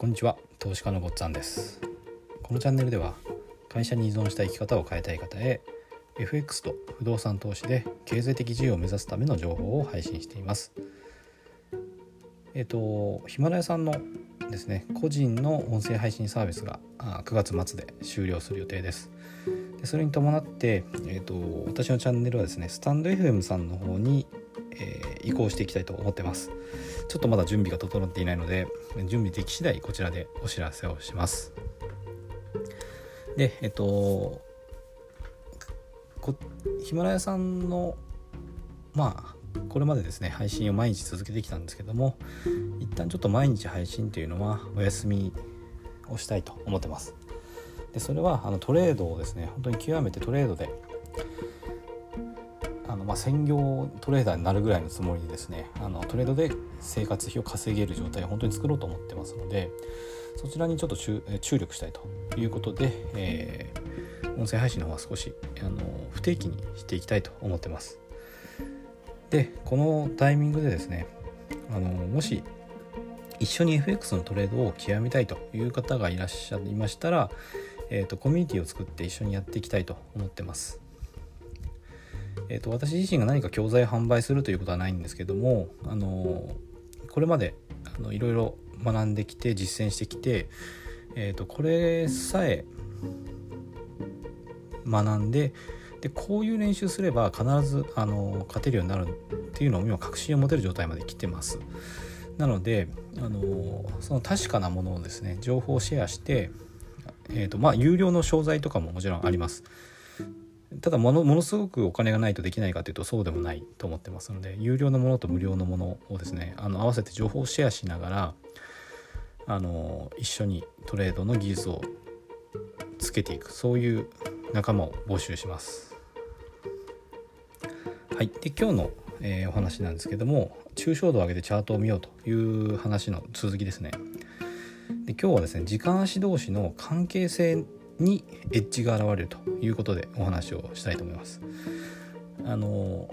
こんにちは。投資家のごっつぁんです。このチャンネルでは会社に依存した生き方を変えたい方へ FX と不動産投資で経済的自由を目指すための情報を配信しています。えっ、とヒマラヤさんのですね個人の音声配信サービスが9月末で終了する予定です。でそれに伴って、えーと、私のチャンネルはですねスタンド FM さんの方に、えー、移行していきたいと思ってます。ちょっとまだ準備が整っていないので準備でき次第こちらでお知らせをします。でえっ、とヒマラヤさんのまあこれまでですね配信を毎日続けてきたんですけども一旦ちょっと毎日配信というのはお休みをしたいと思ってます。でそれはあのトレードをですね本当に極めてトレードでのまあ専業トレーダーになるぐらいのつもりでですねあのトレードで生活費を稼げる状態を本当に作ろうと思ってますのでそちらにちょっと注力したいということで、えー、音声配信の方は少しあの不定期にしていきたいと思ってますでこのタイミングでですねあのもし一緒に FX のトレードを極めたいという方がいらっしゃいましたら、えーと、コミュニティを作って一緒にやっていきたいと思ってます。えーと、私自身が何か教材販売するということはないんですけども、あのこれまであのいろいろ学んできて実践してきて、えーと、これさえ学んででこういう練習すれば必ずあの勝てるようになるっていうのを今確信を持てる状態まで来てます。なのであのその確かなものをですね情報をシェアしてえーとまあ、有料の商材とかももちろんあります。ただものものすごくお金がないとできないかというとそうでもないと思ってますので有料のものと無料のものをですねあの合わせて情報をシェアしながらあの一緒にトレードの技術をつけていくそういう仲間を募集します。はい、で今日の、えー、お話なんですけども抽象度を上げてチャートを見ようという話の続きですね。で今日はですね時間足同士の関係性にエッジが現れるということでお話をしたいと思います。あの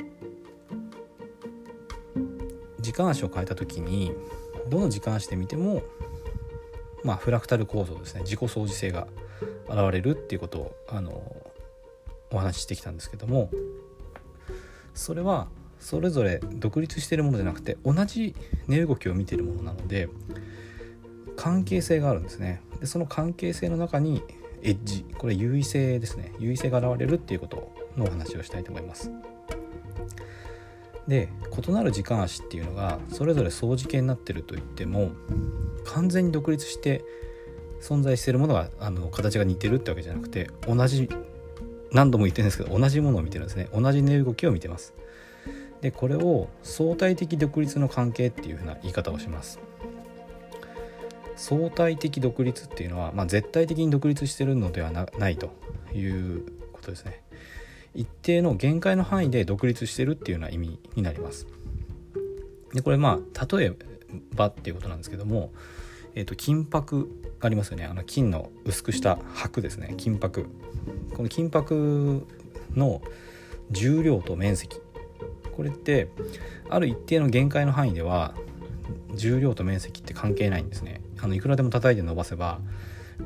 時間足を変えた時にどの時間足で見てもまあフラクタル構造ですね自己相似性が現れるっていうことをあのお話ししてきたんですけどもそれはそれぞれ独立しているものじゃなくて同じ値動きを見ているものなので関係性があるんですねでその関係性の中にエッジ。これ優位性ですね。優位性が現れるっていうことのお話をしたいと思います。で異なる時間足っていうのがそれぞれ相似形になってるといっても完全に独立して存在しているものがあの形が似てるってわけじゃなくて同じ何度も言ってるんですけど同じものを見てるんですね。同じ値動きを見てます。でこれを相対的独立の関係っていうふうな言い方をします。相対的独立っていうのは、まあ、絶対的に独立してるのではないということですね。一定の限界の範囲で独立してるっていうような意味になります。でこれまあ例えばっていうことなんですけども、えー、と金箔ありますよね。あの金の薄くした箔ですね。金箔。この金箔の重量と面積。これってある一定の限界の範囲では重量と面積って関係ないんですね。あのいくらでも叩いて伸ばせば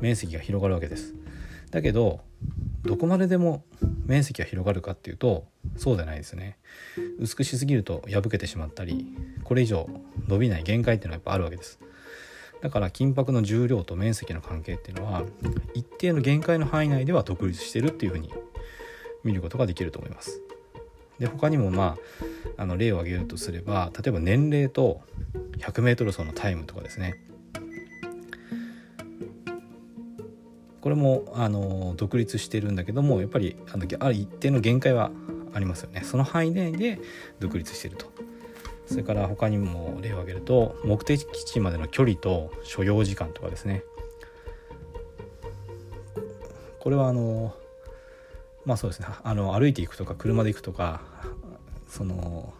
面積が広がるわけです。だけどどこまででも面積が広がるかっていうとそうじゃないですね。薄くしすぎると破けてしまったりこれ以上伸びない限界っていうのはやっぱあるわけです。だから金箔の重量と面積の関係っていうのは一定の限界の範囲内では独立してるっていうふうに見ることができると思います。で他にもまああの例を挙げるとすれば例えば年齢と 100m 走のタイムとかですね。これもあの独立してるんだけどもやっぱりあのある一定の限界はありますよね。その範囲内で独立してると。それから他にも例を挙げると目的地までの距離と所要時間とかですね。これはあのまあそうですね。あの歩いていくとか車で行くとかその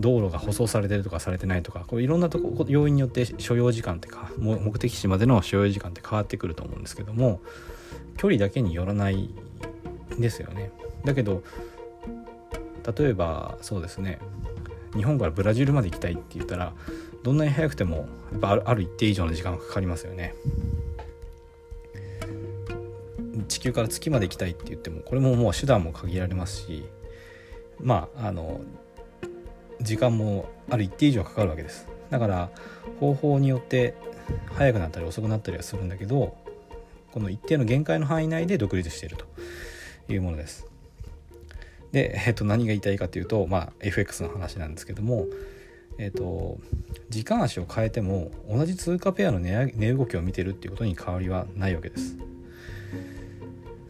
道路が舗装されてるとかされてないとかこういろんなとこ要因によって所要時間ってか目的地までの所要時間って変わってくると思うんですけども距離だけによらないですよね。だけど例えばそうですね日本からブラジルまで行きたいって言ったらどんなに早くてもやっぱある一定以上の時間がかかりますよね地球から月まで行きたいって言ってもこれももう手段も限られますしまああの時間もある一定以上かかるわけです。だから方法によって早くなったり遅くなったりはするんだけどこの一定の限界の範囲内で独立しているというものです。で、えっと、何が言いたいかというと、まあ、FX の話なんですけども、えっと、時間足を変えても同じ通貨ペアの値動きを見てるっていうことに変わりはないわけです。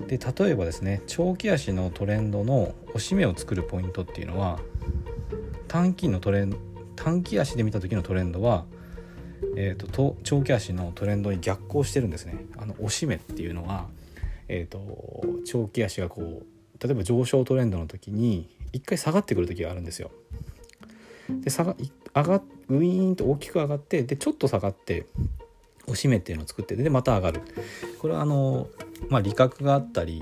で例えばですね長期足のトレンドの押し目を作るポイントっていうのは短期のトレン短期足で見た時のトレンドは、えーと、と長期足のトレンドに逆行してるんですね。あの押し目っていうのは、えーと、と長期足がこう例えば上昇トレンドの時に一回下がってくる時があるんですよ。で下が上がウィーンと大きく上がってでちょっと下がって押し目っていうのを作ってでまた上がる。これはあのまあ利確があったり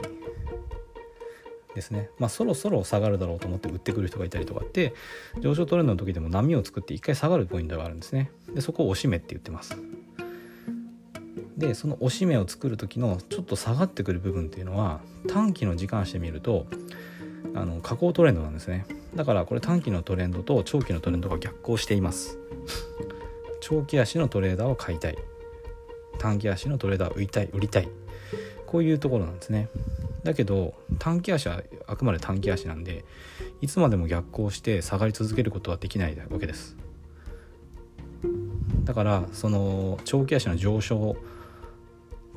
ですね、まあ、そろそろ下がるだろうと思って売ってくる人がいたりとかって上昇トレンドの時でも波を作って一回下がるポイントがあるんですね。でそこを押し目って言ってます。でその押し目を作る時のちょっと下がってくる部分っていうのは短期の時間足で見るとあの下降トレンドなんですね。だからこれ短期のトレンドと長期のトレンドが逆行しています。長期足のトレーダーを買いたい。短期足のトレーダー売りたい。売りたい。こういうところなんですね。だけど短期足はあくまで短期足なんでいつまでも逆行して下がり続けることはできないわけです。だからその長期足の上昇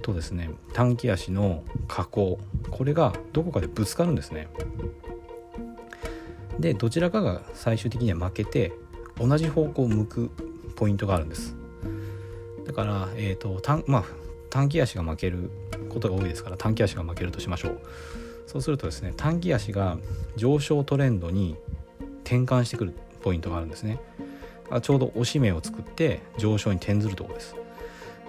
とですね短期足の下降これがどこかでぶつかるんですね。でどちらかが最終的には負けて同じ方向を向くポイントがあるんです。だから、えーと短まあ、短期足が負けることが多いですから短期足が負けるとしましょう。そうするとですね短期足が上昇トレンドに転換してくるポイントがあるんですね。ちょうど押し目を作って上昇に転ずるところです。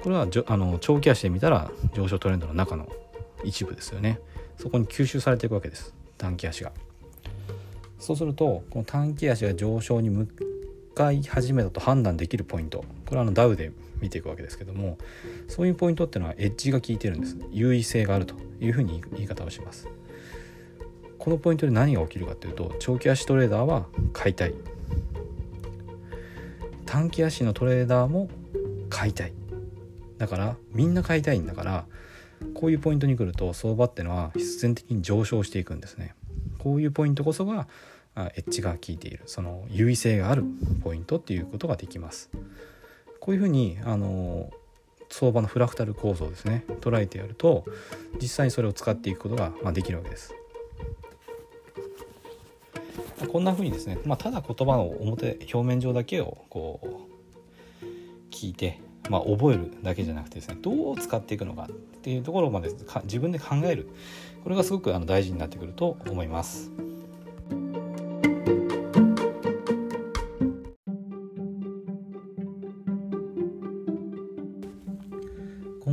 これはあの長期足で見たら上昇トレンドの中の一部ですよね。そこに吸収されていくわけです。短期足が。そうするとこの短期足が上昇に向かい始めたと判断できるポイント。これはあのダウで見ていくわけですけどもそういうポイントっていうのはエッジが効いてるんです優位性があるというふうに言い方をします。このポイントで何が起きるかというと長期足トレーダーは買いたい。短期足のトレーダーも買いたい。だからみんな買いたいんだからこういうポイントに来ると相場ってのは必然的に上昇していくんですね。こういうポイントこそがエッジが効いている。その優位性があるポイントっていうことができます。こういうふうにあの相場のフラクタル構造ですね捉えてやると実際にそれを使っていくことが、まあ、できるわけです。こんなふうにですね、まあ、ただ言葉の表表面上だけをこう聞いて、まあ、覚えるだけじゃなくてですねどう使っていくのかっていうところまで自分で考えるこれがすごくあの大事になってくると思います。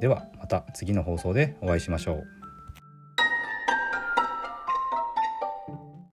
ではまた次の放送でお会いしましょう。